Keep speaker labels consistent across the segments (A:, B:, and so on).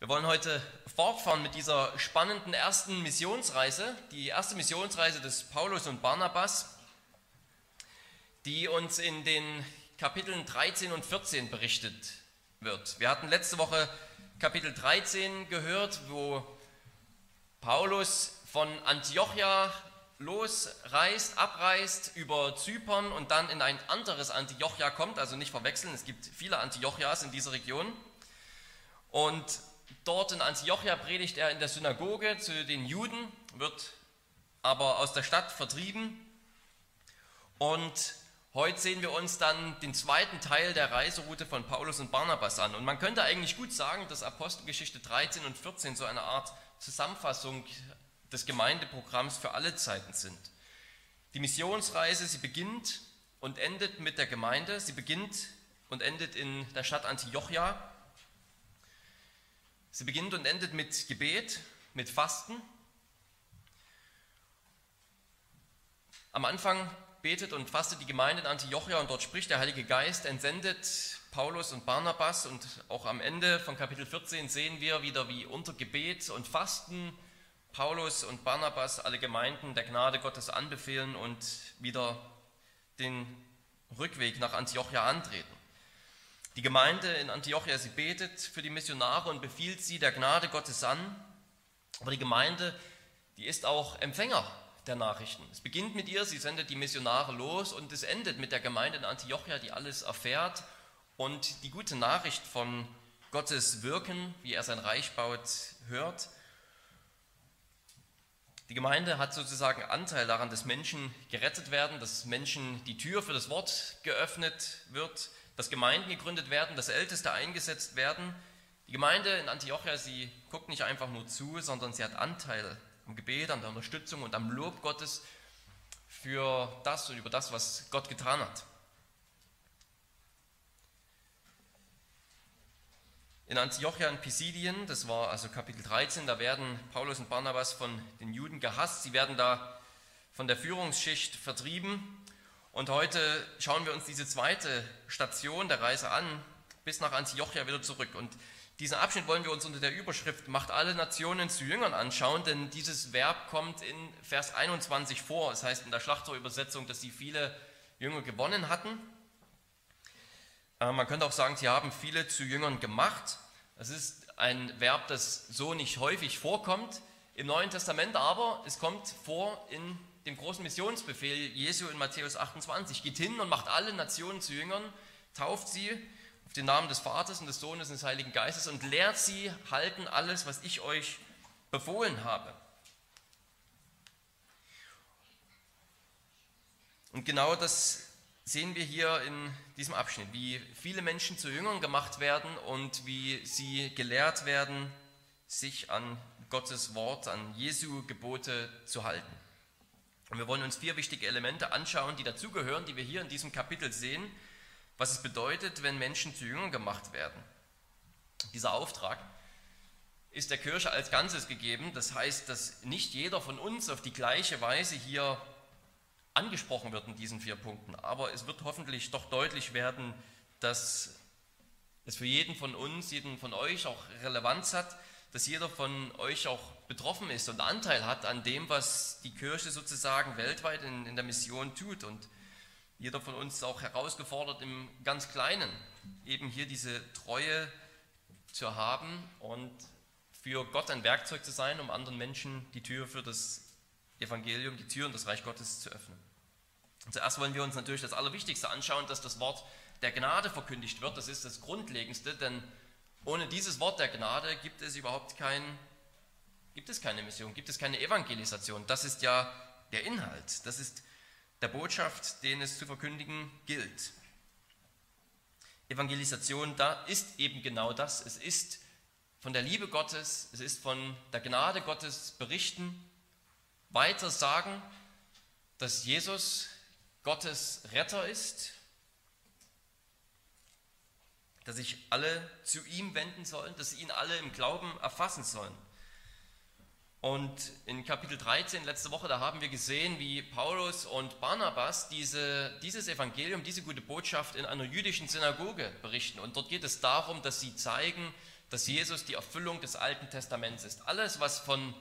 A: Wir wollen heute fortfahren mit dieser spannenden ersten Missionsreise, die erste Missionsreise des Paulus und Barnabas, die uns in den Kapiteln 13 und 14 berichtet wird. Wir hatten letzte Woche Kapitel 13 gehört, wo Paulus von Antiochia losreist, abreist über Zypern und dann in ein anderes Antiochia kommt, also nicht verwechseln, es gibt viele Antiochias in dieser Region. Und dort in Antiochia predigt er in der Synagoge zu den Juden, wird aber aus der Stadt vertrieben. Und heute sehen wir uns dann den zweiten Teil der Reiseroute von Paulus und Barnabas an. Und man könnte eigentlich gut sagen, dass Apostelgeschichte 13 und 14 so eine Art Zusammenfassung des Gemeindeprogramms für alle Zeiten sind. Die Missionsreise, sie beginnt und endet mit der Gemeinde, sie beginnt und endet in der Stadt Antiochia. Sie beginnt und endet mit Gebet, mit Fasten. Am Anfang betet und fastet die Gemeinde in Antiochia und dort spricht der Heilige Geist, entsendet Paulus und Barnabas und auch am Ende von Kapitel 14 sehen wir wieder, wie unter Gebet und Fasten Paulus und Barnabas alle Gemeinden der Gnade Gottes anbefehlen und wieder den Rückweg nach Antiochia antreten. Die Gemeinde in Antiochia, sie betet für die Missionare und befiehlt sie der Gnade Gottes an, aber die Gemeinde, die ist auch Empfänger der Nachrichten. Es beginnt mit ihr, sie sendet die Missionare los und es endet mit der Gemeinde in Antiochia, die alles erfährt und die gute Nachricht von Gottes Wirken, wie er sein Reich baut, hört. Die Gemeinde hat sozusagen Anteil daran, dass Menschen gerettet werden, dass Menschen die Tür für das Wort geöffnet wird, dass Gemeinden gegründet werden, dass Älteste eingesetzt werden. Die Gemeinde in Antiochia, sie guckt nicht einfach nur zu, sondern sie hat Anteil am Gebet, an der Unterstützung und am Lob Gottes für das und über das, was Gott getan hat. In Antiochia in Pisidien, das war also Kapitel 13, da werden Paulus und Barnabas von den Juden gehasst. Sie werden da von der Führungsschicht vertrieben. Und heute schauen wir uns diese zweite Station der Reise an, bis nach Antiochia wieder zurück. Und diesen Abschnitt wollen wir uns unter der Überschrift Macht alle Nationen zu Jüngern anschauen, denn dieses Verb kommt in Vers 21 vor. Es das heißt in der Schlachterübersetzung, dass sie viele Jünger gewonnen hatten. Äh, man könnte auch sagen, sie haben viele zu Jüngern gemacht. Das ist ein Verb, das so nicht häufig vorkommt im Neuen Testament, aber es kommt vor in dem großen Missionsbefehl Jesu in Matthäus 28. Geht hin und macht alle Nationen zu Jüngern, tauft sie auf den Namen des Vaters und des Sohnes und des Heiligen Geistes und lehrt sie halten alles, was ich euch befohlen habe. Und genau das sehen wir hier in diesem Abschnitt, wie viele Menschen zu Jüngern gemacht werden und wie sie gelehrt werden, sich an Gottes Wort, an Jesu Gebote zu halten. Und wir wollen uns vier wichtige Elemente anschauen, die dazugehören, die wir hier in diesem Kapitel sehen, was es bedeutet, wenn Menschen zu Jüngern gemacht werden. Dieser Auftrag ist der Kirche als Ganzes gegeben. Das heißt, dass nicht jeder von uns auf die gleiche Weise hier angesprochen wird in diesen vier Punkten. Aber es wird hoffentlich doch deutlich werden, dass es für jeden von uns, jeden von euch auch Relevanz hat, dass jeder von euch auch betroffen ist und Anteil hat an dem, was die Kirche sozusagen weltweit in, in der Mission tut. Und jeder von uns ist auch herausgefordert im ganz Kleinen, eben hier diese Treue zu haben und für Gott ein Werkzeug zu sein, um anderen Menschen die Tür für das Evangelium, die Tür und das Reich Gottes zu öffnen. Und zuerst wollen wir uns natürlich das Allerwichtigste anschauen, dass das Wort der Gnade verkündigt wird. Das ist das Grundlegendste, denn ohne dieses Wort der Gnade gibt es überhaupt kein, gibt es keine Mission, gibt es keine Evangelisation. Das ist ja der Inhalt, das ist der Botschaft, den es zu verkündigen gilt. Evangelisation, da ist eben genau das. Es ist von der Liebe Gottes, es ist von der Gnade Gottes berichten, weiter sagen, dass Jesus Gottes Retter ist, dass sich alle zu ihm wenden sollen, dass sie ihn alle im Glauben erfassen sollen. Und in Kapitel 13 letzte Woche, da haben wir gesehen, wie Paulus und Barnabas diese, dieses Evangelium, diese gute Botschaft in einer jüdischen Synagoge berichten. Und dort geht es darum, dass sie zeigen, dass Jesus die Erfüllung des Alten Testaments ist. Alles, was von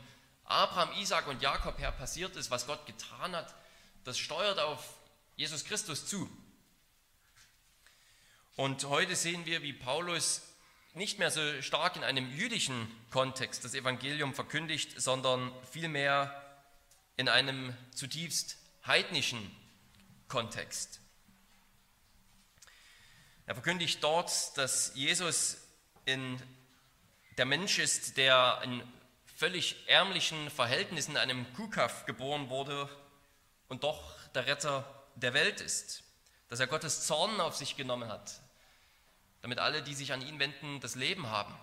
A: Abraham, Isaac und Jakob her passiert ist, was Gott getan hat, das steuert auf Jesus Christus zu. Und heute sehen wir, wie Paulus nicht mehr so stark in einem jüdischen Kontext das Evangelium verkündigt, sondern vielmehr in einem zutiefst heidnischen Kontext. Er verkündigt dort, dass Jesus in der Mensch ist, der in völlig ärmlichen Verhältnissen in einem Kuhkaff geboren wurde und doch der Retter der Welt ist. Dass er Gottes Zorn auf sich genommen hat, damit alle, die sich an ihn wenden, das Leben haben.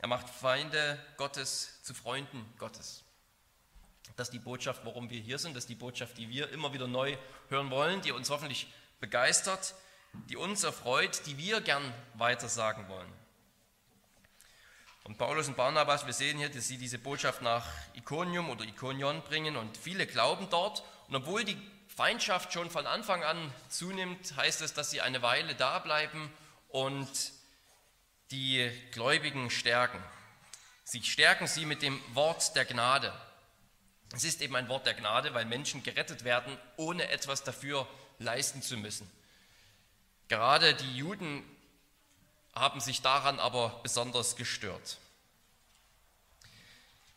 A: Er macht Feinde Gottes zu Freunden Gottes. Das ist die Botschaft, warum wir hier sind. Das ist die Botschaft, die wir immer wieder neu hören wollen, die uns hoffentlich begeistert, die uns erfreut, die wir gern weitersagen wollen. Und Paulus und Barnabas, wir sehen hier, dass sie diese Botschaft nach Iconium oder Iconion bringen und viele glauben dort. Und obwohl die Feindschaft schon von Anfang an zunimmt, heißt es, dass sie eine Weile da bleiben und die Gläubigen stärken. Sie stärken sie mit dem Wort der Gnade. Es ist eben ein Wort der Gnade, weil Menschen gerettet werden, ohne etwas dafür leisten zu müssen. Gerade die Juden haben sich daran aber besonders gestört.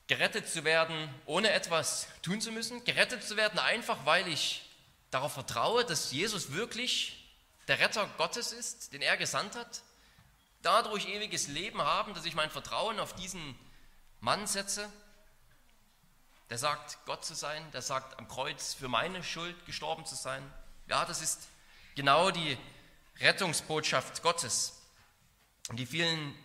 A: Gerettet zu werden, ohne etwas tun zu müssen, gerettet zu werden einfach, weil ich darauf vertraue, dass Jesus wirklich der Retter Gottes ist, den er gesandt hat, dadurch ewiges Leben haben, dass ich mein Vertrauen auf diesen Mann setze, der sagt, Gott zu sein, der sagt, am Kreuz für meine Schuld gestorben zu sein. Ja, das ist genau die Rettungsbotschaft Gottes. Und die vielen,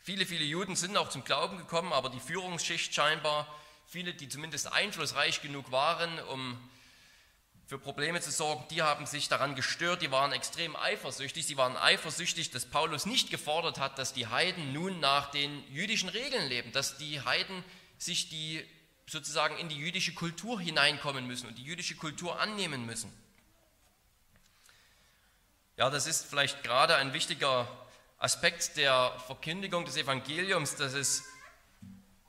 A: viele, viele Juden sind auch zum Glauben gekommen, aber die Führungsschicht scheinbar, viele, die zumindest einflussreich genug waren, um für Probleme zu sorgen, die haben sich daran gestört, die waren extrem eifersüchtig. Sie waren eifersüchtig, dass Paulus nicht gefordert hat, dass die Heiden nun nach den jüdischen Regeln leben, dass die Heiden sich die sozusagen in die jüdische Kultur hineinkommen müssen und die jüdische Kultur annehmen müssen. Ja, das ist vielleicht gerade ein wichtiger Aspekt der Verkündigung des Evangeliums, dass es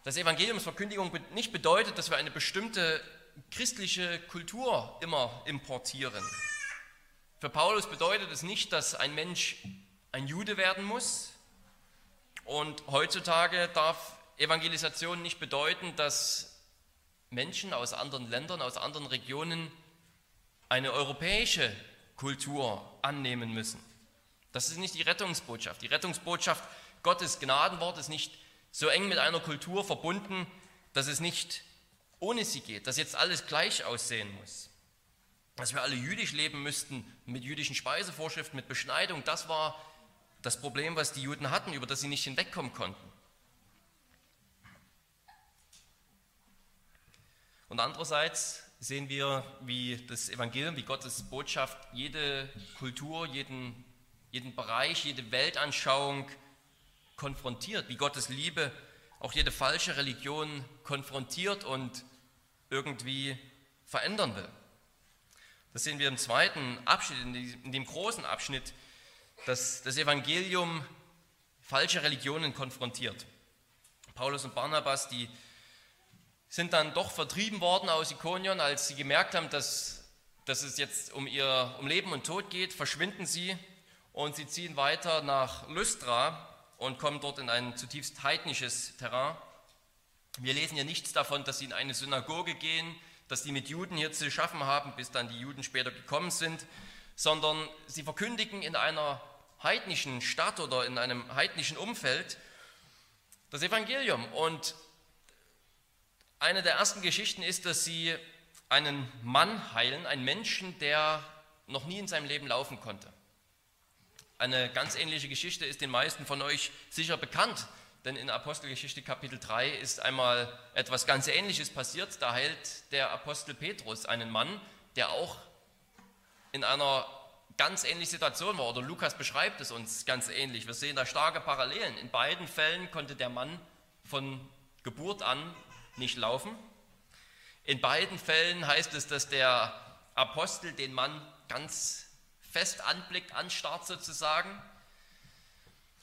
A: das Evangeliumsverkündigung nicht bedeutet, dass wir eine bestimmte christliche Kultur immer importieren. Für Paulus bedeutet es nicht, dass ein Mensch ein Jude werden muss. Und heutzutage darf Evangelisation nicht bedeuten, dass Menschen aus anderen Ländern, aus anderen Regionen eine europäische Kultur annehmen müssen. Das ist nicht die Rettungsbotschaft. Die Rettungsbotschaft Gottes Gnadenwort ist nicht so eng mit einer Kultur verbunden, dass es nicht ohne sie geht, dass jetzt alles gleich aussehen muss. Dass wir alle jüdisch leben müssten, mit jüdischen Speisevorschriften, mit Beschneidung, das war das Problem, was die Juden hatten, über das sie nicht hinwegkommen konnten. Und andererseits sehen wir, wie das Evangelium, wie Gottes Botschaft jede Kultur, jeden jeden Bereich, jede Weltanschauung konfrontiert, wie Gottes Liebe auch jede falsche Religion konfrontiert und irgendwie verändern will. Das sehen wir im zweiten Abschnitt, in dem großen Abschnitt, dass das Evangelium falsche Religionen konfrontiert. Paulus und Barnabas, die sind dann doch vertrieben worden aus Ikonion, als sie gemerkt haben, dass, dass es jetzt um ihr um Leben und Tod geht, verschwinden sie und sie ziehen weiter nach Lystra und kommen dort in ein zutiefst heidnisches Terrain. Wir lesen ja nichts davon, dass sie in eine Synagoge gehen, dass sie mit Juden hier zu schaffen haben, bis dann die Juden später gekommen sind, sondern sie verkündigen in einer heidnischen Stadt oder in einem heidnischen Umfeld das Evangelium. Und eine der ersten Geschichten ist, dass sie einen Mann heilen, einen Menschen, der noch nie in seinem Leben laufen konnte. Eine ganz ähnliche Geschichte ist den meisten von euch sicher bekannt, denn in Apostelgeschichte Kapitel 3 ist einmal etwas ganz Ähnliches passiert. Da heilt der Apostel Petrus einen Mann, der auch in einer ganz ähnlichen Situation war. Oder Lukas beschreibt es uns ganz ähnlich. Wir sehen da starke Parallelen. In beiden Fällen konnte der Mann von Geburt an nicht laufen. In beiden Fällen heißt es, dass der Apostel den Mann ganz fest anblickt, anstarrt sozusagen.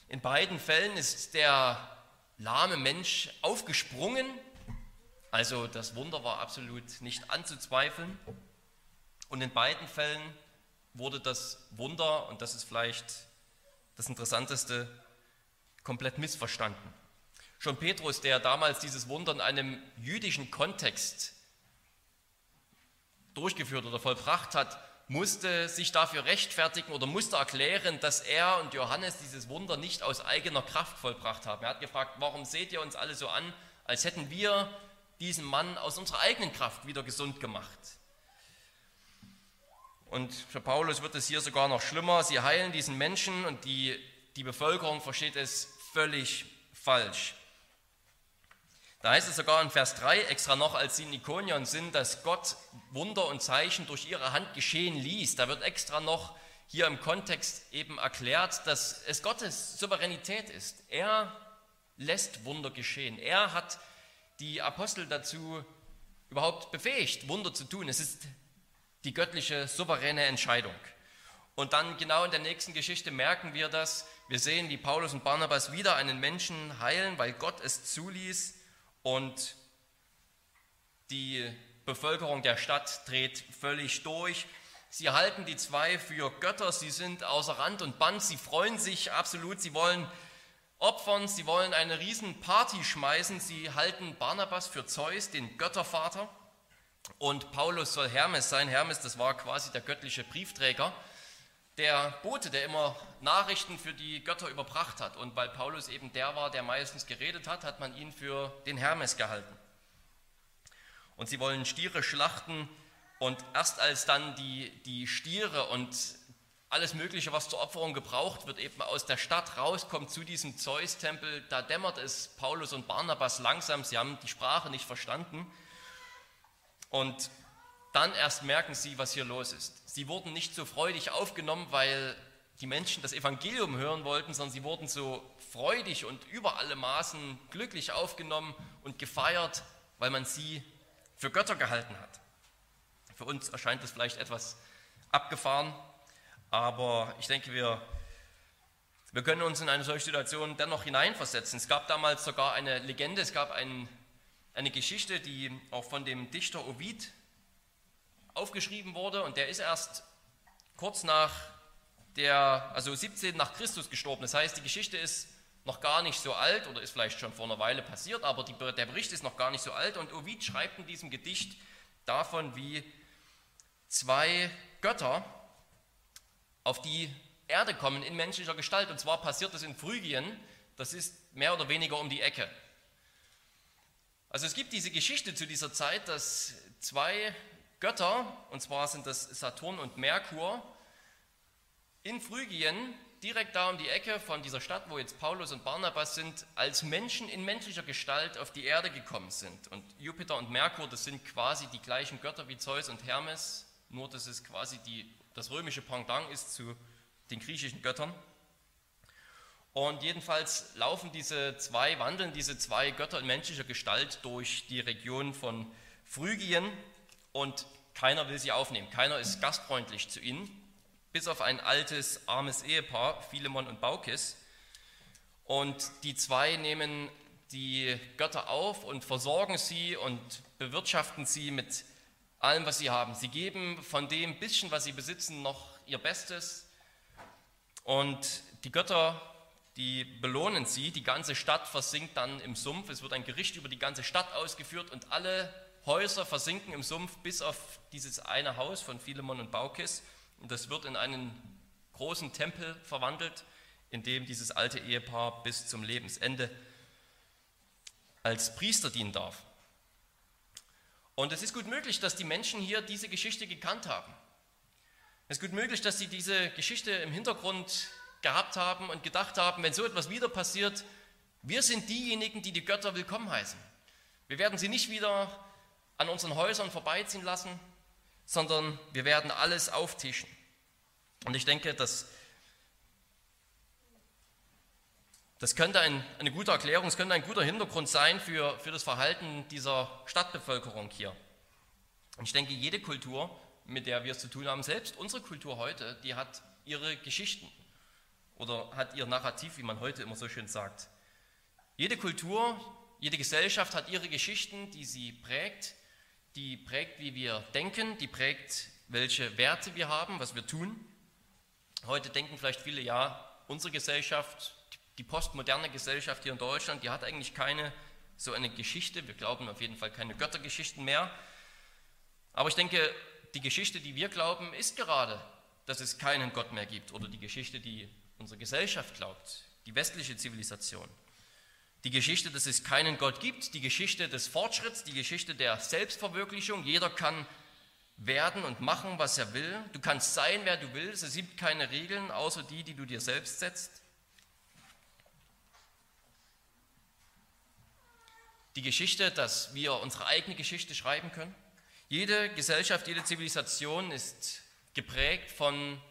A: In beiden Fällen ist der lahme Mensch aufgesprungen. Also das Wunder war absolut nicht anzuzweifeln. Und in beiden Fällen wurde das Wunder, und das ist vielleicht das Interessanteste, komplett missverstanden. Schon Petrus, der damals dieses Wunder in einem jüdischen Kontext durchgeführt oder vollbracht hat, musste sich dafür rechtfertigen oder musste erklären, dass er und Johannes dieses Wunder nicht aus eigener Kraft vollbracht haben. Er hat gefragt, warum seht ihr uns alle so an, als hätten wir diesen Mann aus unserer eigenen Kraft wieder gesund gemacht. Und für Paulus wird es hier sogar noch schlimmer. Sie heilen diesen Menschen und die, die Bevölkerung versteht es völlig falsch. Da heißt es sogar in Vers 3 extra noch, als sie in Ikonion sind, dass Gott Wunder und Zeichen durch ihre Hand geschehen ließ. Da wird extra noch hier im Kontext eben erklärt, dass es Gottes Souveränität ist. Er lässt Wunder geschehen. Er hat die Apostel dazu überhaupt befähigt, Wunder zu tun. Es ist die göttliche souveräne Entscheidung. Und dann genau in der nächsten Geschichte merken wir das. Wir sehen, wie Paulus und Barnabas wieder einen Menschen heilen, weil Gott es zuließ und die Bevölkerung der Stadt dreht völlig durch. Sie halten die zwei für Götter, sie sind außer Rand und Band, sie freuen sich absolut, sie wollen opfern, sie wollen eine riesen Party schmeißen, sie halten Barnabas für Zeus, den Göttervater, und Paulus soll Hermes sein. Hermes, das war quasi der göttliche Briefträger, der Bote, der immer Nachrichten für die Götter überbracht hat. Und weil Paulus eben der war, der meistens geredet hat, hat man ihn für den Hermes gehalten. Und sie wollen Stiere schlachten und erst als dann die, die Stiere und alles Mögliche, was zur Opferung gebraucht wird, eben aus der Stadt rauskommt zu diesem Zeus-Tempel, da dämmert es Paulus und Barnabas langsam, sie haben die Sprache nicht verstanden. Und dann erst merken sie, was hier los ist. Sie wurden nicht so freudig aufgenommen, weil die Menschen das Evangelium hören wollten, sondern sie wurden so freudig und über alle Maßen glücklich aufgenommen und gefeiert, weil man sie für Götter gehalten hat. Für uns erscheint das vielleicht etwas abgefahren, aber ich denke, wir, wir können uns in eine solche Situation dennoch hineinversetzen. Es gab damals sogar eine Legende, es gab einen, eine Geschichte, die auch von dem Dichter Ovid aufgeschrieben wurde und der ist erst kurz nach der, also 17 nach Christus gestorben. Das heißt, die Geschichte ist noch gar nicht so alt oder ist vielleicht schon vor einer Weile passiert, aber die, der Bericht ist noch gar nicht so alt und Ovid schreibt in diesem Gedicht davon, wie zwei Götter auf die Erde kommen in menschlicher Gestalt. Und zwar passiert das in Phrygien, das ist mehr oder weniger um die Ecke. Also es gibt diese Geschichte zu dieser Zeit, dass zwei Götter, und zwar sind das Saturn und Merkur, in Phrygien, direkt da um die Ecke von dieser Stadt, wo jetzt Paulus und Barnabas sind, als Menschen in menschlicher Gestalt auf die Erde gekommen sind. Und Jupiter und Merkur, das sind quasi die gleichen Götter wie Zeus und Hermes, nur dass es quasi die, das römische Pendant ist zu den griechischen Göttern. Und jedenfalls laufen diese zwei, wandeln diese zwei Götter in menschlicher Gestalt durch die Region von Phrygien und keiner will sie aufnehmen. Keiner ist gastfreundlich zu ihnen, bis auf ein altes, armes Ehepaar, Philemon und Baukis. Und die zwei nehmen die Götter auf und versorgen sie und bewirtschaften sie mit allem, was sie haben. Sie geben von dem bisschen, was sie besitzen, noch ihr Bestes. Und die Götter, die belohnen sie. Die ganze Stadt versinkt dann im Sumpf. Es wird ein Gericht über die ganze Stadt ausgeführt und alle Häuser versinken im Sumpf bis auf dieses eine Haus von Philemon und Baukis. Und das wird in einen großen Tempel verwandelt, in dem dieses alte Ehepaar bis zum Lebensende als Priester dienen darf. Und es ist gut möglich, dass die Menschen hier diese Geschichte gekannt haben. Es ist gut möglich, dass sie diese Geschichte im Hintergrund gehabt haben und gedacht haben, wenn so etwas wieder passiert, wir sind diejenigen, die die Götter willkommen heißen. Wir werden sie nicht wieder an unseren Häusern vorbeiziehen lassen, sondern wir werden alles auftischen. Und ich denke, dass das könnte ein, eine gute Erklärung, es könnte ein guter Hintergrund sein für, für das Verhalten dieser Stadtbevölkerung hier. Und ich denke, jede Kultur, mit der wir es zu tun haben, selbst unsere Kultur heute, die hat ihre Geschichten. oder hat ihr Narrativ, wie man heute immer so schön sagt. Jede Kultur, jede Gesellschaft hat ihre Geschichten, die sie prägt, die prägt, wie wir denken, die prägt, welche Werte wir haben, was wir tun. Heute denken vielleicht viele, ja, unsere Gesellschaft, die postmoderne Gesellschaft hier in Deutschland, die hat eigentlich keine so eine Geschichte. Wir glauben auf jeden Fall keine Göttergeschichten mehr. Aber ich denke, die Geschichte, die wir glauben, ist gerade, dass es keinen Gott mehr gibt. Oder die Geschichte, die unsere Gesellschaft glaubt, die westliche Zivilisation. Die Geschichte, dass es keinen Gott gibt, die Geschichte des Fortschritts, die Geschichte der Selbstverwirklichung. Jeder kann werden und machen, was er will. Du kannst sein, wer du willst. Es gibt keine Regeln, außer die, die du dir selbst setzt. Die Geschichte, dass wir unsere eigene Geschichte schreiben können. Jede Gesellschaft, jede Zivilisation ist geprägt von,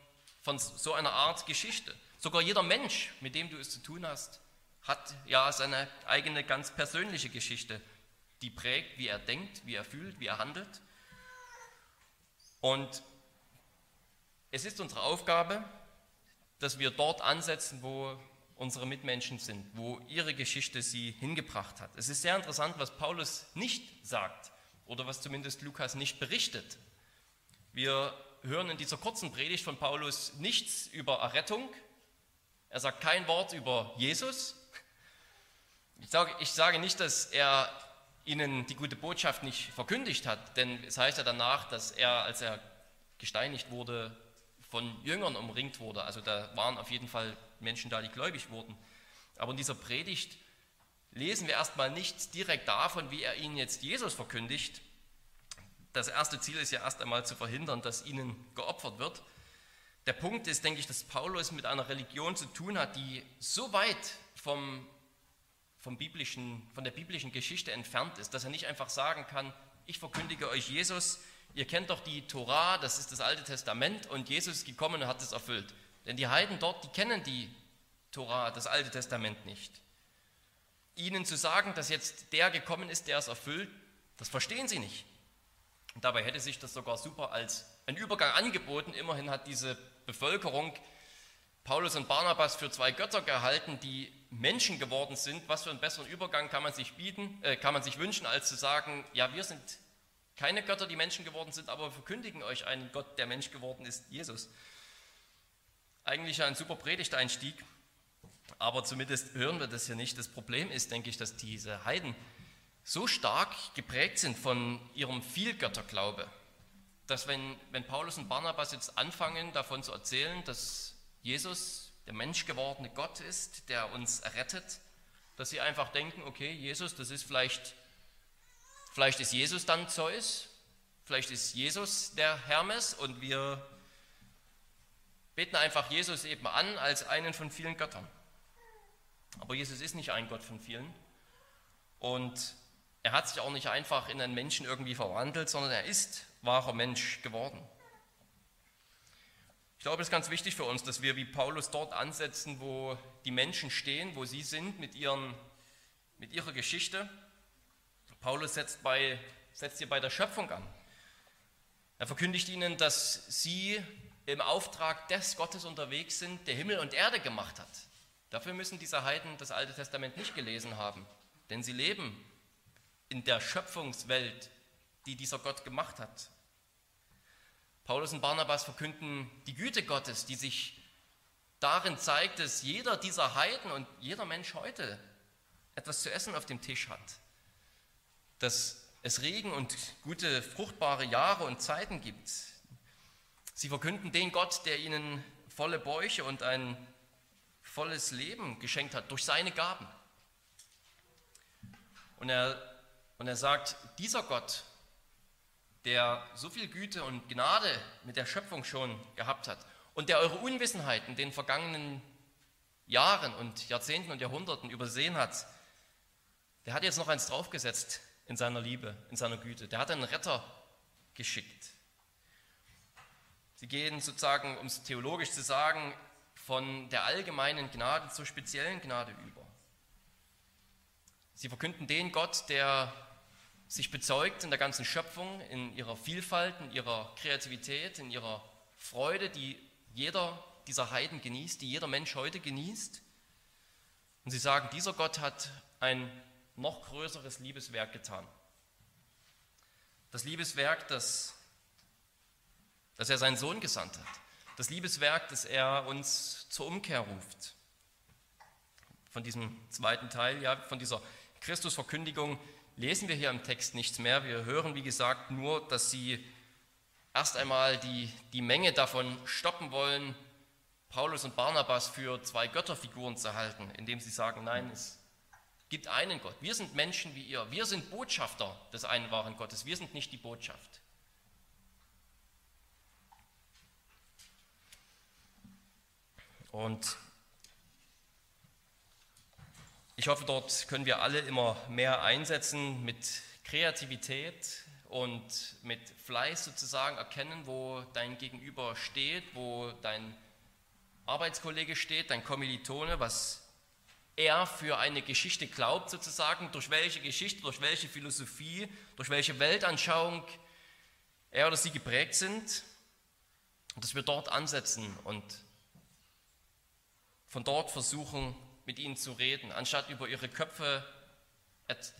A: von so einer Art Geschichte. Sogar jeder Mensch, mit dem du es zu tun hast, hat ja seine eigene ganz persönliche Geschichte, die prägt, wie er denkt, wie er fühlt, wie er handelt. Und es ist unsere Aufgabe, dass wir dort ansetzen, wo unsere Mitmenschen sind, wo ihre Geschichte sie hingebracht hat. Es ist sehr interessant, was Paulus nicht sagt oder was zumindest Lukas nicht berichtet. Wir hören in dieser kurzen Predigt von Paulus nichts über Errettung. Er sagt kein Wort über Jesus. Ich sage, ich sage nicht, dass er ihnen die gute Botschaft nicht verkündigt hat, denn es heißt ja danach, dass er, als er gesteinigt wurde, von Jüngern umringt wurde. Also da waren auf jeden Fall Menschen da, die gläubig wurden. Aber in dieser Predigt lesen wir erstmal nichts direkt davon, wie er ihnen jetzt Jesus verkündigt. Das erste Ziel ist ja erst einmal zu verhindern, dass ihnen geopfert wird. Der Punkt ist, denke ich, dass Paulus mit einer Religion zu tun hat, die so weit vom vom biblischen, von der biblischen Geschichte entfernt ist, dass er nicht einfach sagen kann, ich verkündige euch Jesus, ihr kennt doch die Torah, das ist das Alte Testament und Jesus ist gekommen und hat es erfüllt. Denn die Heiden dort, die kennen die Torah, das Alte Testament nicht. Ihnen zu sagen, dass jetzt der gekommen ist, der es erfüllt, das verstehen sie nicht. Und dabei hätte sich das sogar super als ein Übergang angeboten. Immerhin hat diese Bevölkerung Paulus und Barnabas für zwei Götter gehalten, die Menschen geworden sind, was für einen besseren Übergang kann man sich bieten, äh, kann man sich wünschen, als zu sagen, ja, wir sind keine Götter, die Menschen geworden sind, aber wir verkündigen euch einen Gott, der Mensch geworden ist, Jesus. Eigentlich ein super Predigteinstieg, aber zumindest hören wir das hier nicht. Das Problem ist, denke ich, dass diese Heiden so stark geprägt sind von ihrem Vielgötterglaube, dass wenn, wenn Paulus und Barnabas jetzt anfangen, davon zu erzählen, dass Jesus der menschgewordene Gott ist, der uns errettet, dass sie einfach denken, okay, Jesus, das ist vielleicht, vielleicht ist Jesus dann Zeus, vielleicht ist Jesus der Hermes und wir beten einfach Jesus eben an als einen von vielen Göttern. Aber Jesus ist nicht ein Gott von vielen und er hat sich auch nicht einfach in einen Menschen irgendwie verwandelt, sondern er ist wahrer Mensch geworden. Ich glaube, es ist ganz wichtig für uns, dass wir wie Paulus dort ansetzen, wo die Menschen stehen, wo sie sind mit, ihren, mit ihrer Geschichte. Paulus setzt, bei, setzt hier bei der Schöpfung an. Er verkündigt ihnen, dass sie im Auftrag des Gottes unterwegs sind, der Himmel und Erde gemacht hat. Dafür müssen diese Heiden das Alte Testament nicht gelesen haben, denn sie leben in der Schöpfungswelt, die dieser Gott gemacht hat. Paulus und Barnabas verkünden die Güte Gottes, die sich darin zeigt, dass jeder dieser Heiden und jeder Mensch heute etwas zu essen auf dem Tisch hat. Dass es Regen und gute, fruchtbare Jahre und Zeiten gibt. Sie verkünden den Gott, der ihnen volle Bäuche und ein volles Leben geschenkt hat durch seine Gaben. Und er, und er sagt, dieser Gott der so viel Güte und Gnade mit der Schöpfung schon gehabt hat und der eure Unwissenheit in den vergangenen Jahren und Jahrzehnten und Jahrhunderten übersehen hat, der hat jetzt noch eins draufgesetzt in seiner Liebe, in seiner Güte. Der hat einen Retter geschickt. Sie gehen sozusagen, um es theologisch zu sagen, von der allgemeinen Gnade zur speziellen Gnade über. Sie verkünden den Gott, der sich bezeugt in der ganzen Schöpfung, in ihrer Vielfalt, in ihrer Kreativität, in ihrer Freude, die jeder dieser Heiden genießt, die jeder Mensch heute genießt. Und sie sagen, dieser Gott hat ein noch größeres Liebeswerk getan. Das Liebeswerk, das, das er seinen Sohn gesandt hat. Das Liebeswerk, das er uns zur Umkehr ruft. Von diesem zweiten Teil, ja, von dieser Christusverkündigung lesen wir hier im Text nichts mehr. Wir hören, wie gesagt, nur, dass sie erst einmal die, die Menge davon stoppen wollen, Paulus und Barnabas für zwei Götterfiguren zu halten, indem sie sagen, nein, es gibt einen Gott. Wir sind Menschen wie ihr. Wir sind Botschafter des einen wahren Gottes. Wir sind nicht die Botschaft. Und ich hoffe, dort können wir alle immer mehr einsetzen mit Kreativität und mit Fleiß sozusagen erkennen, wo dein Gegenüber steht, wo dein Arbeitskollege steht, dein Kommilitone, was er für eine Geschichte glaubt sozusagen, durch welche Geschichte, durch welche Philosophie, durch welche Weltanschauung er oder sie geprägt sind und dass wir dort ansetzen und von dort versuchen, mit ihnen zu reden, anstatt über ihre Köpfe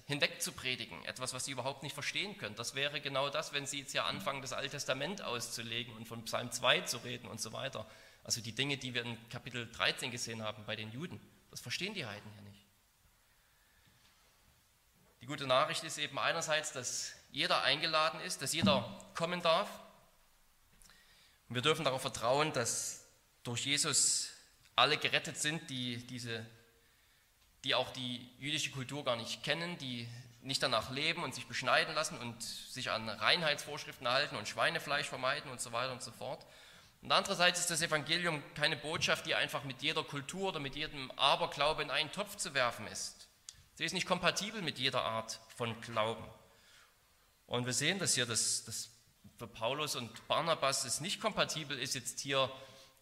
A: hinweg zu predigen, etwas, was sie überhaupt nicht verstehen können. Das wäre genau das, wenn sie jetzt ja anfangen, das Alte Testament auszulegen und von Psalm 2 zu reden und so weiter. Also die Dinge, die wir in Kapitel 13 gesehen haben bei den Juden. Das verstehen die Heiden hier nicht. Die gute Nachricht ist eben einerseits, dass jeder eingeladen ist, dass jeder kommen darf. Und wir dürfen darauf vertrauen, dass durch Jesus alle gerettet sind, die, diese, die auch die jüdische Kultur gar nicht kennen, die nicht danach leben und sich beschneiden lassen und sich an Reinheitsvorschriften halten und Schweinefleisch vermeiden und so weiter und so fort. Und andererseits ist das Evangelium keine Botschaft, die einfach mit jeder Kultur oder mit jedem Aberglaube in einen Topf zu werfen ist. Sie ist nicht kompatibel mit jeder Art von Glauben. Und wir sehen das hier, dass, dass für Paulus und Barnabas es nicht kompatibel ist, jetzt hier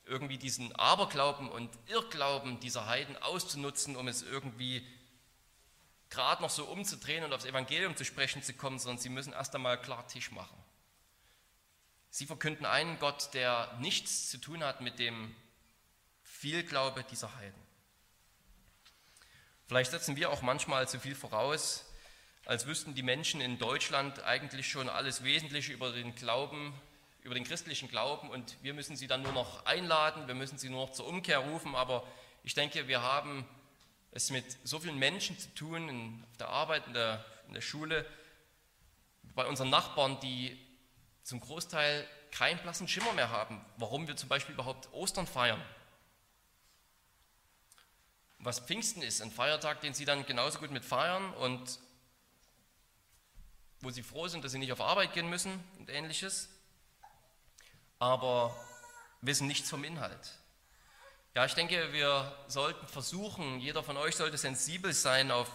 A: irgendwie diesen Aberglauben und Irrglauben dieser Heiden auszunutzen, um es irgendwie gerade noch so umzudrehen und aufs Evangelium zu sprechen zu kommen, sondern sie müssen erst einmal klar Tisch machen. Sie verkünden einen Gott, der nichts zu tun hat mit dem Vielglaube dieser Heiden. Vielleicht setzen wir auch manchmal zu viel voraus, als wüssten die Menschen in Deutschland eigentlich schon alles Wesentliche über den Glauben, über den christlichen Glauben und wir müssen sie dann nur noch einladen, wir müssen sie nur noch zur Umkehr rufen, aber ich denke, wir haben es mit so vielen Menschen zu tun, in der Arbeit, in der, in der Schule, bei unseren Nachbarn, die zum Großteil keinen blassen Schimmer mehr haben, warum wir zum Beispiel überhaupt Ostern feiern. Was Pfingsten ist, ein Feiertag, den sie dann genauso gut mit feiern und wo sie froh sind, dass sie nicht auf Arbeit gehen müssen und ähnliches, aber wissen nichts vom Inhalt. Ja, ich denke, wir sollten versuchen, jeder von euch sollte sensibel sein auf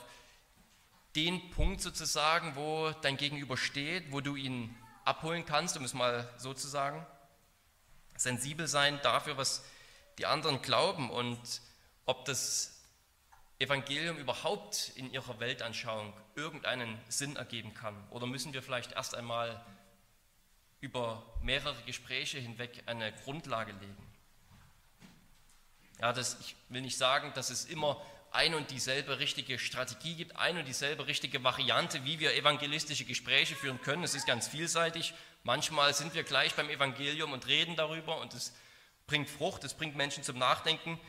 A: den Punkt sozusagen, wo dein Gegenüber steht, wo du ihn abholen kannst, um es mal so zu sagen. Sensibel sein dafür, was die anderen glauben und ob das Evangelium überhaupt in ihrer Weltanschauung irgendeinen Sinn ergeben kann. Oder müssen wir vielleicht erst einmal über mehrere Gespräche hinweg eine Grundlage legen? Ja, das, ich will nicht sagen, dass es immer ein und dieselbe richtige Strategie gibt, ein und dieselbe richtige Variante, wie wir evangelistische Gespräche führen können. Es ist ganz vielseitig. Manchmal sind wir gleich beim Evangelium und reden darüber und es bringt Frucht, es bringt Menschen zum Nachdenken.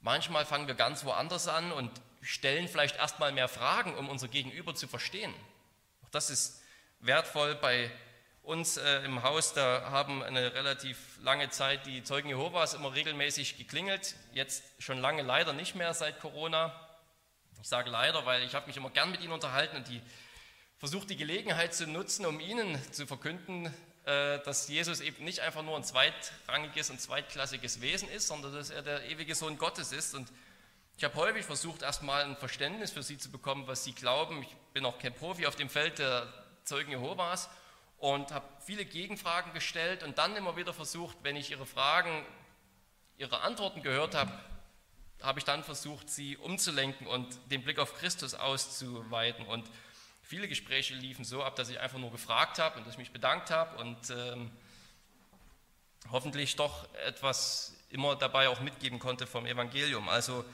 A: Manchmal fangen wir ganz woanders an und stellen vielleicht erstmal mehr Fragen, um unser Gegenüber zu verstehen. Auch das ist wertvoll bei uns äh, im Haus, da haben eine relativ lange Zeit die Zeugen Jehovas immer regelmäßig geklingelt, jetzt schon lange leider nicht mehr seit Corona. Ich sage leider, weil ich habe mich immer gern mit ihnen unterhalten und die versucht die Gelegenheit zu nutzen, um ihnen zu verkünden, äh, dass Jesus eben nicht einfach nur ein zweitrangiges und zweitklassiges Wesen ist, sondern dass er der ewige Sohn Gottes ist. Und ich habe häufig versucht, erstmal ein Verständnis für sie zu bekommen, was sie glauben. Ich bin auch kein Profi auf dem Feld der Zeugen Jehovas und habe viele Gegenfragen gestellt und dann immer wieder versucht, wenn ich ihre Fragen, ihre Antworten gehört habe, habe ich dann versucht, sie umzulenken und den Blick auf Christus auszuweiten. Und viele Gespräche liefen so ab, dass ich einfach nur gefragt habe und dass ich mich bedankt habe und ähm, hoffentlich doch etwas immer dabei auch mitgeben konnte vom Evangelium. Also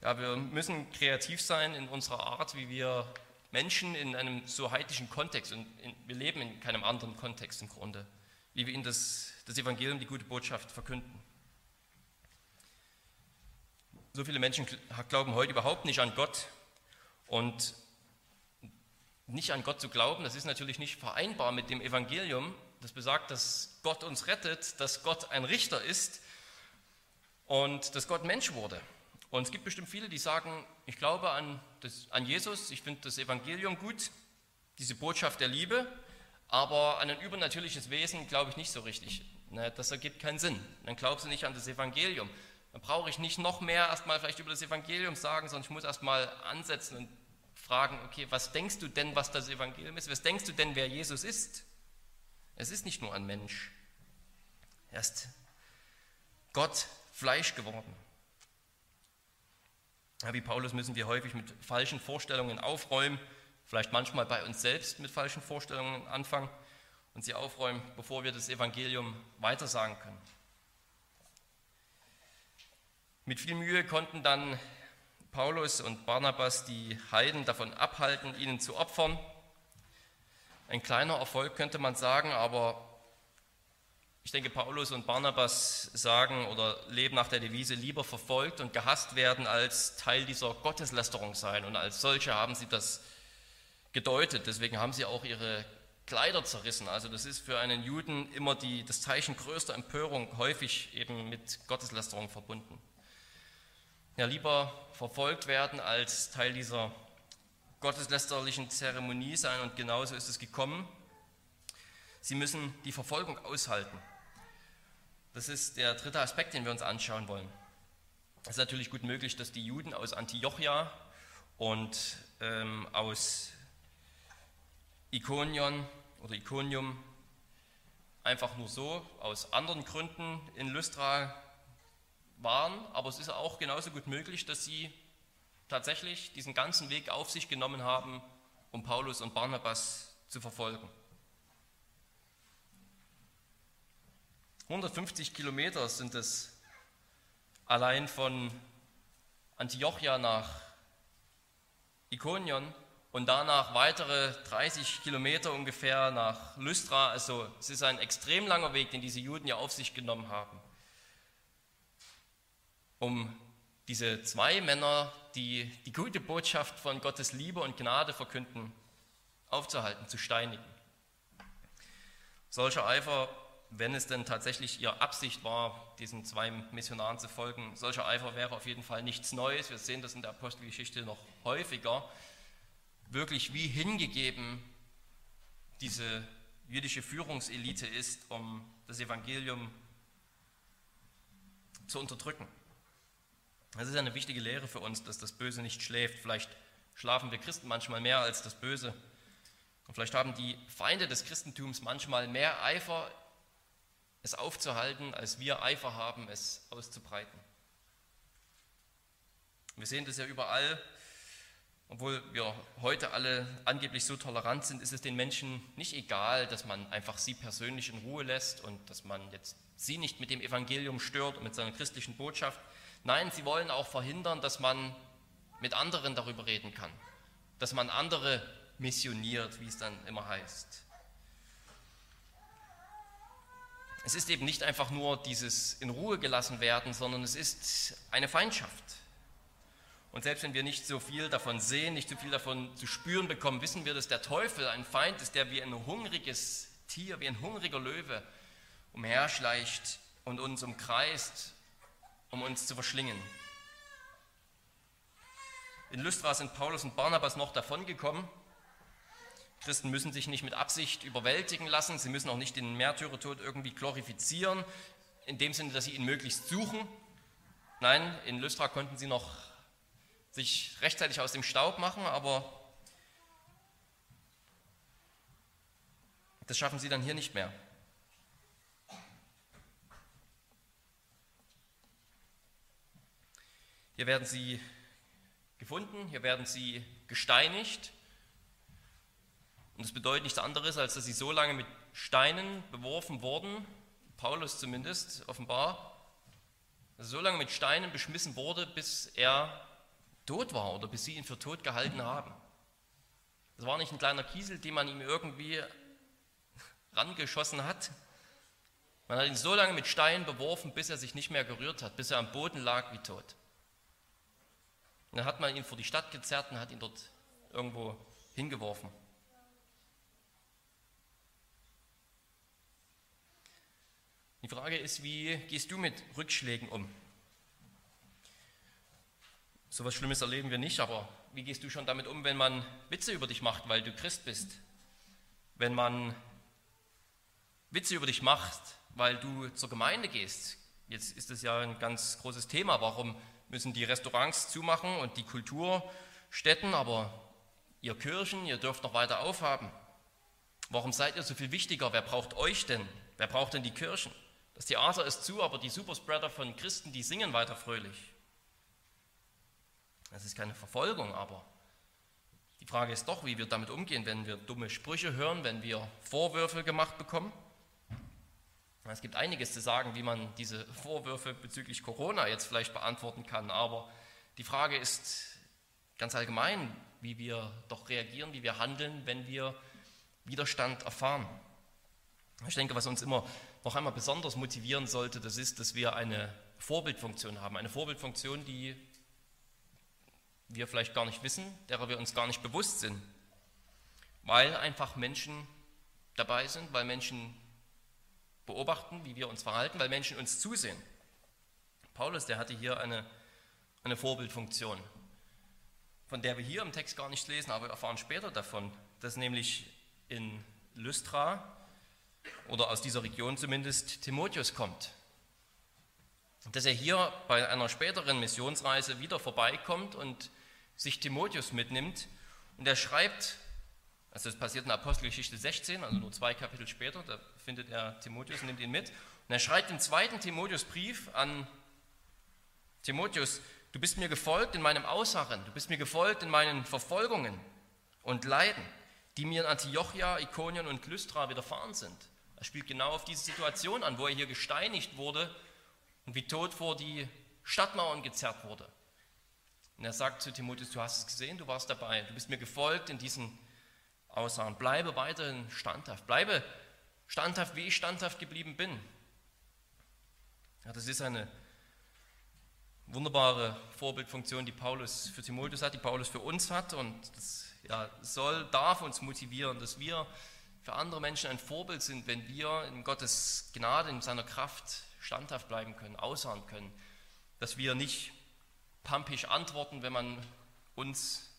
A: ja, wir müssen kreativ sein in unserer Art, wie wir Menschen in einem so heidnischen Kontext, und in, wir leben in keinem anderen Kontext im Grunde, wie wir ihnen das, das Evangelium, die gute Botschaft verkünden. So viele Menschen glauben heute überhaupt nicht an Gott und nicht an Gott zu glauben, das ist natürlich nicht vereinbar mit dem Evangelium, das besagt, dass Gott uns rettet, dass Gott ein Richter ist und dass Gott Mensch wurde. Und es gibt bestimmt viele, die sagen, ich glaube an, das, an Jesus, ich finde das Evangelium gut, diese Botschaft der Liebe, aber an ein übernatürliches Wesen glaube ich nicht so richtig. Ne, das ergibt keinen Sinn. Dann glaubst du nicht an das Evangelium. Dann brauche ich nicht noch mehr erstmal vielleicht über das Evangelium sagen, sondern ich muss erstmal ansetzen und fragen, okay, was denkst du denn, was das Evangelium ist? Was denkst du denn, wer Jesus ist? Es ist nicht nur ein Mensch. Er ist Gott Fleisch geworden. Wie Paulus müssen wir häufig mit falschen Vorstellungen aufräumen, vielleicht manchmal bei uns selbst mit falschen Vorstellungen anfangen und sie aufräumen, bevor wir das Evangelium weitersagen können. Mit viel Mühe konnten dann Paulus und Barnabas die Heiden davon abhalten, ihnen zu opfern. Ein kleiner Erfolg könnte man sagen, aber ich denke, Paulus und Barnabas sagen oder leben nach der Devise lieber verfolgt und gehasst werden, als Teil dieser Gotteslästerung sein. Und als solche haben sie das gedeutet. Deswegen haben sie auch ihre Kleider zerrissen. Also das ist für einen Juden immer die, das Zeichen größter Empörung, häufig eben mit Gotteslästerung verbunden. Ja, lieber verfolgt werden, als Teil dieser gotteslästerlichen Zeremonie sein. Und genauso ist es gekommen. Sie müssen die Verfolgung aushalten. Das ist der dritte Aspekt, den wir uns anschauen wollen. Es ist natürlich gut möglich, dass die Juden aus Antiochia und ähm, aus Ikonion oder Ikonium einfach nur so aus anderen Gründen in Lystra waren, aber es ist auch genauso gut möglich, dass sie tatsächlich diesen ganzen Weg auf sich genommen haben, um Paulus und Barnabas zu verfolgen. 150 Kilometer sind es allein von Antiochia nach Ikonion und danach weitere 30 Kilometer ungefähr nach Lystra. Also es ist ein extrem langer Weg, den diese Juden ja auf sich genommen haben, um diese zwei Männer, die die gute Botschaft von Gottes Liebe und Gnade verkünden, aufzuhalten, zu steinigen. Solcher Eifer wenn es denn tatsächlich ihre Absicht war, diesen zwei Missionaren zu folgen. Solcher Eifer wäre auf jeden Fall nichts Neues. Wir sehen das in der Apostelgeschichte noch häufiger. Wirklich wie hingegeben diese jüdische Führungselite ist, um das Evangelium zu unterdrücken. Das ist eine wichtige Lehre für uns, dass das Böse nicht schläft. Vielleicht schlafen wir Christen manchmal mehr als das Böse. Und vielleicht haben die Feinde des Christentums manchmal mehr Eifer es aufzuhalten, als wir Eifer haben, es auszubreiten. Wir sehen das ja überall. Obwohl wir heute alle angeblich so tolerant sind, ist es den Menschen nicht egal, dass man einfach sie persönlich in Ruhe lässt und dass man jetzt sie nicht mit dem Evangelium stört und mit seiner christlichen Botschaft. Nein, sie wollen auch verhindern, dass man mit anderen darüber reden kann, dass man andere missioniert, wie es dann immer heißt. Es ist eben nicht einfach nur dieses in Ruhe gelassen werden, sondern es ist eine Feindschaft. Und selbst wenn wir nicht so viel davon sehen, nicht so viel davon zu spüren bekommen, wissen wir, dass der Teufel ein Feind ist, der wie ein hungriges Tier, wie ein hungriger Löwe umherschleicht und uns umkreist, um uns zu verschlingen. In Lystra sind Paulus und Barnabas noch davongekommen Christen müssen sich nicht mit Absicht überwältigen lassen, sie müssen auch nicht den Märtyrertod irgendwie glorifizieren, in dem Sinne, dass sie ihn möglichst suchen. Nein, in Lystra konnten sie noch sich rechtzeitig aus dem Staub machen, aber das schaffen sie dann hier nicht mehr. Hier werden sie gefunden, hier werden sie gesteinigt und das bedeutet nichts anderes, als dass sie so lange mit Steinen beworfen wurden, Paulus zumindest offenbar, so lange mit Steinen beschmissen wurde, bis er tot war oder bis sie ihn für tot gehalten haben. Das war nicht ein kleiner Kiesel, den man ihm irgendwie rangeschossen hat. Man hat ihn so lange mit Steinen beworfen, bis er sich nicht mehr gerührt hat, bis er am Boden lag wie tot. Und dann hat man ihn vor die Stadt gezerrt und hat ihn dort irgendwo hingeworfen. Die Frage ist, wie gehst du mit Rückschlägen um? So etwas Schlimmes erleben wir nicht, aber wie gehst du schon damit um, wenn man Witze über dich macht, weil du Christ bist? Wenn man Witze über dich macht, weil du zur Gemeinde gehst? Jetzt ist es ja ein ganz großes Thema. Warum müssen die Restaurants zumachen und die Kulturstätten, aber ihr Kirchen, ihr dürft noch weiter aufhaben? Warum seid ihr so viel wichtiger? Wer braucht euch denn? Wer braucht denn die Kirchen? Das Theater ist zu, aber die Superspreader von Christen, die singen weiter fröhlich. Das ist keine Verfolgung, aber die Frage ist doch, wie wir damit umgehen, wenn wir dumme Sprüche hören, wenn wir Vorwürfe gemacht bekommen. Es gibt einiges zu sagen, wie man diese Vorwürfe bezüglich Corona jetzt vielleicht beantworten kann, aber die Frage ist ganz allgemein, wie wir doch reagieren, wie wir handeln, wenn wir Widerstand erfahren. Ich denke, was uns immer noch einmal besonders motivieren sollte, das ist, dass wir eine Vorbildfunktion haben. Eine Vorbildfunktion, die wir vielleicht gar nicht wissen, derer wir uns gar nicht bewusst sind, weil einfach Menschen dabei sind, weil Menschen beobachten, wie wir uns verhalten, weil Menschen uns zusehen. Paulus, der hatte hier eine, eine Vorbildfunktion, von der wir hier im Text gar nichts lesen, aber wir erfahren später davon, dass nämlich in Lystra oder aus dieser Region zumindest Timotheus kommt dass er hier bei einer späteren Missionsreise wieder vorbeikommt und sich Timotheus mitnimmt. Und er schreibt, also das passiert in Apostelgeschichte 16, also nur zwei Kapitel später, da findet er Timotheus und nimmt ihn mit. Und er schreibt im zweiten Timotheusbrief an Timotheus, du bist mir gefolgt in meinem Ausharren, du bist mir gefolgt in meinen Verfolgungen und Leiden, die mir in Antiochia, Ikonien und Lystra widerfahren sind. Er spielt genau auf diese Situation an, wo er hier gesteinigt wurde und wie tot vor die Stadtmauern gezerrt wurde. Und er sagt zu Timotheus, du hast es gesehen, du warst dabei, du bist mir gefolgt in diesen Aussagen. Bleibe weiterhin standhaft, bleibe standhaft, wie ich standhaft geblieben bin. Ja, das ist eine wunderbare Vorbildfunktion, die Paulus für Timotheus hat, die Paulus für uns hat und das ja, soll, darf uns motivieren, dass wir für andere Menschen ein Vorbild sind, wenn wir in Gottes Gnade, in seiner Kraft standhaft bleiben können, ausharren können, dass wir nicht pampisch antworten, wenn man uns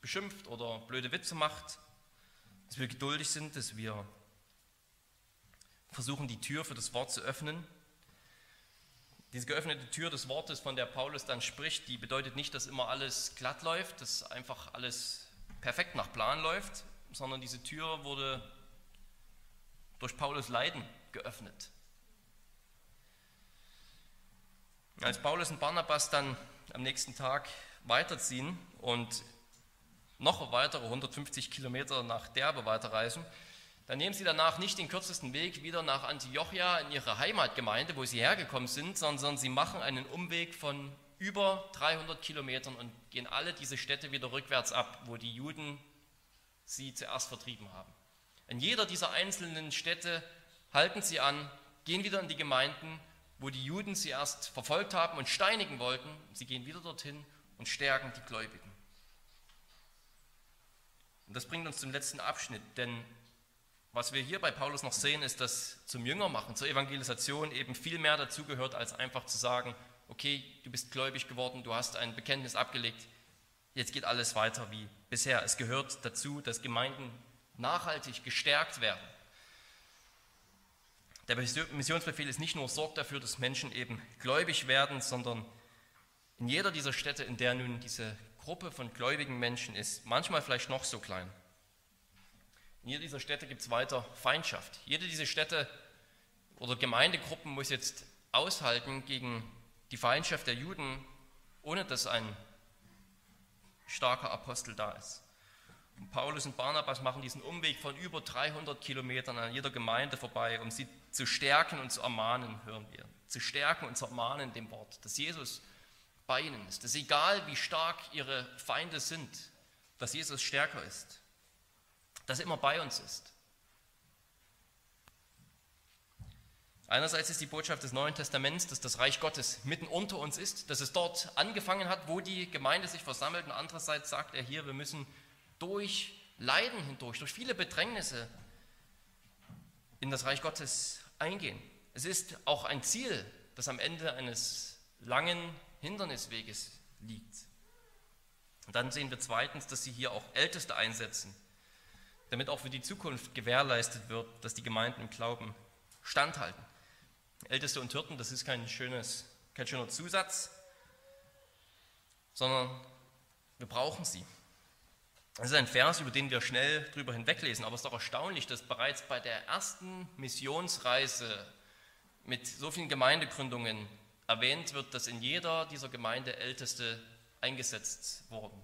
A: beschimpft oder blöde Witze macht, dass wir geduldig sind, dass wir versuchen, die Tür für das Wort zu öffnen. Diese geöffnete Tür des Wortes, von der Paulus dann spricht, die bedeutet nicht, dass immer alles glatt läuft, dass einfach alles perfekt nach Plan läuft, sondern diese Tür wurde durch Paulus Leiden geöffnet. Als Paulus und Barnabas dann am nächsten Tag weiterziehen und noch weitere 150 Kilometer nach Derbe weiterreisen, dann nehmen sie danach nicht den kürzesten Weg wieder nach Antiochia in ihre Heimatgemeinde, wo sie hergekommen sind, sondern sie machen einen Umweg von über 300 Kilometern und gehen alle diese Städte wieder rückwärts ab, wo die Juden sie zuerst vertrieben haben. In jeder dieser einzelnen Städte halten sie an, gehen wieder in die Gemeinden wo die Juden sie erst verfolgt haben und steinigen wollten. Sie gehen wieder dorthin und stärken die Gläubigen. Und das bringt uns zum letzten Abschnitt, denn was wir hier bei Paulus noch sehen, ist, dass zum Jüngermachen, zur Evangelisation eben viel mehr dazugehört, als einfach zu sagen, okay, du bist gläubig geworden, du hast ein Bekenntnis abgelegt, jetzt geht alles weiter wie bisher. Es gehört dazu, dass Gemeinden nachhaltig gestärkt werden der Missionsbefehl ist nicht nur sorgt dafür, dass Menschen eben gläubig werden, sondern in jeder dieser Städte, in der nun diese Gruppe von gläubigen Menschen ist, manchmal vielleicht noch so klein, in jeder dieser Städte gibt es weiter Feindschaft. Jede dieser Städte oder Gemeindegruppen muss jetzt aushalten gegen die Feindschaft der Juden, ohne dass ein starker Apostel da ist. Paulus und Barnabas machen diesen Umweg von über 300 Kilometern an jeder Gemeinde vorbei, um sie zu stärken und zu ermahnen, hören wir. Zu stärken und zu ermahnen dem Wort, dass Jesus bei ihnen ist, dass egal wie stark ihre Feinde sind, dass Jesus stärker ist, dass er immer bei uns ist. Einerseits ist die Botschaft des Neuen Testaments, dass das Reich Gottes mitten unter uns ist, dass es dort angefangen hat, wo die Gemeinde sich versammelt. Und andererseits sagt er hier, wir müssen durch Leiden hindurch, durch viele Bedrängnisse in das Reich Gottes eingehen. Es ist auch ein Ziel, das am Ende eines langen Hindernisweges liegt. Und dann sehen wir zweitens, dass sie hier auch Älteste einsetzen, damit auch für die Zukunft gewährleistet wird, dass die Gemeinden im Glauben standhalten. Älteste und Hirten, das ist kein, schönes, kein schöner Zusatz, sondern wir brauchen sie. Das ist ein Vers, über den wir schnell drüber hinweglesen, aber es ist doch erstaunlich, dass bereits bei der ersten Missionsreise mit so vielen Gemeindegründungen erwähnt wird, dass in jeder dieser Gemeinde Älteste eingesetzt wurden.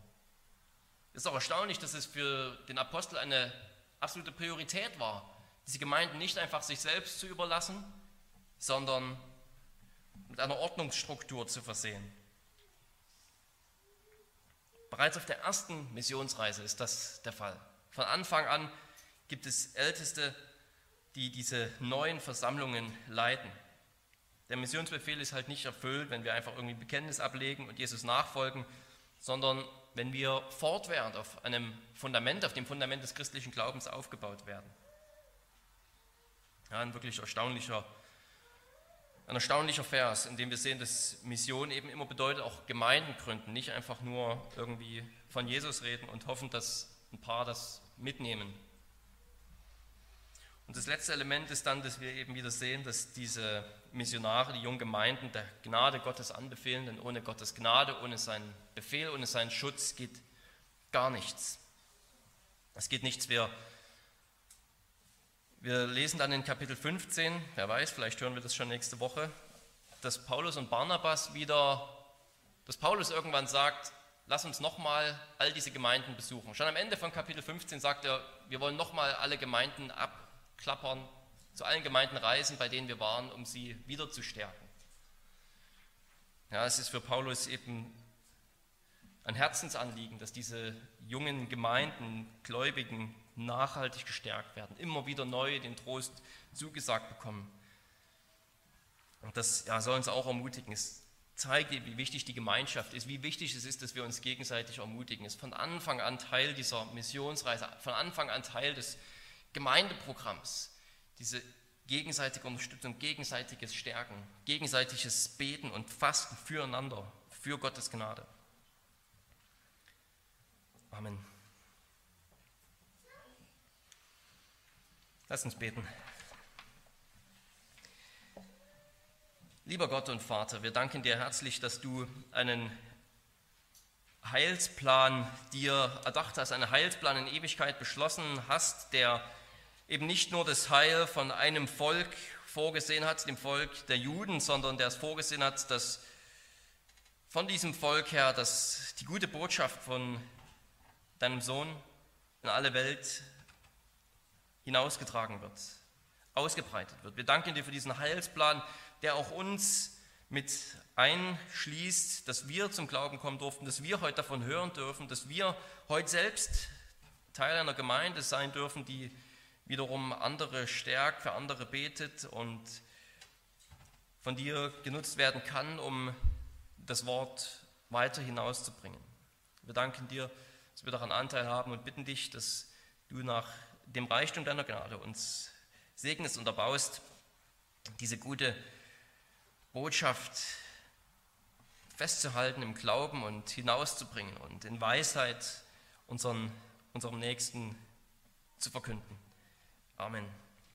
A: Es ist auch erstaunlich, dass es für den Apostel eine absolute Priorität war, diese Gemeinden nicht einfach sich selbst zu überlassen, sondern mit einer Ordnungsstruktur zu versehen. Bereits auf der ersten Missionsreise ist das der Fall. Von Anfang an gibt es Älteste, die diese neuen Versammlungen leiten. Der Missionsbefehl ist halt nicht erfüllt, wenn wir einfach irgendwie Bekenntnis ablegen und Jesus nachfolgen, sondern wenn wir fortwährend auf einem Fundament, auf dem Fundament des christlichen Glaubens aufgebaut werden. Ja, ein wirklich erstaunlicher, ein erstaunlicher Vers, in dem wir sehen, dass Mission eben immer bedeutet, auch Gemeinden gründen, nicht einfach nur irgendwie von Jesus reden und hoffen, dass ein paar das mitnehmen. Und das letzte Element ist dann, dass wir eben wieder sehen, dass diese Missionare, die jungen Gemeinden der Gnade Gottes anbefehlen, denn ohne Gottes Gnade, ohne seinen Befehl, ohne seinen Schutz geht gar nichts. Es geht nichts. Wir, wir lesen dann in Kapitel 15, wer weiß, vielleicht hören wir das schon nächste Woche, dass Paulus und Barnabas wieder, dass Paulus irgendwann sagt, lass uns nochmal all diese Gemeinden besuchen. Schon am Ende von Kapitel 15 sagt er, wir wollen nochmal alle Gemeinden abklappern, zu allen Gemeinden reisen, bei denen wir waren, um sie wieder zu stärken. Ja, es ist für Paulus eben ein Herzensanliegen, dass diese jungen Gemeinden, Gläubigen nachhaltig gestärkt werden, immer wieder neu den Trost zugesagt bekommen. Und das ja, soll uns auch ermutigen. Es zeigt, wie wichtig die Gemeinschaft ist, wie wichtig es ist, dass wir uns gegenseitig ermutigen. Es ist von Anfang an Teil dieser Missionsreise, von Anfang an Teil des Gemeindeprogramms diese gegenseitige Unterstützung, gegenseitiges Stärken, gegenseitiges Beten und Fasten füreinander, für Gottes Gnade. Amen. Lass uns beten. Lieber Gott und Vater, wir danken dir herzlich, dass du einen Heilsplan dir erdacht hast, einen Heilsplan in Ewigkeit beschlossen hast, der eben nicht nur das Heil von einem Volk vorgesehen hat, dem Volk der Juden, sondern der es vorgesehen hat, dass von diesem Volk her, dass die gute Botschaft von deinem Sohn in alle Welt hinausgetragen wird, ausgebreitet wird. Wir danken dir für diesen Heilsplan, der auch uns mit einschließt, dass wir zum Glauben kommen durften, dass wir heute davon hören dürfen, dass wir heute selbst Teil einer Gemeinde sein dürfen, die wiederum andere stärkt, für andere betet und von dir genutzt werden kann, um das Wort weiter hinauszubringen. Wir danken dir, dass wir daran Anteil haben und bitten dich, dass du nach dem Reichtum deiner Gnade uns segnest und erbaust, diese gute Botschaft festzuhalten im Glauben und hinauszubringen und in Weisheit unseren, unserem Nächsten zu verkünden. Amen.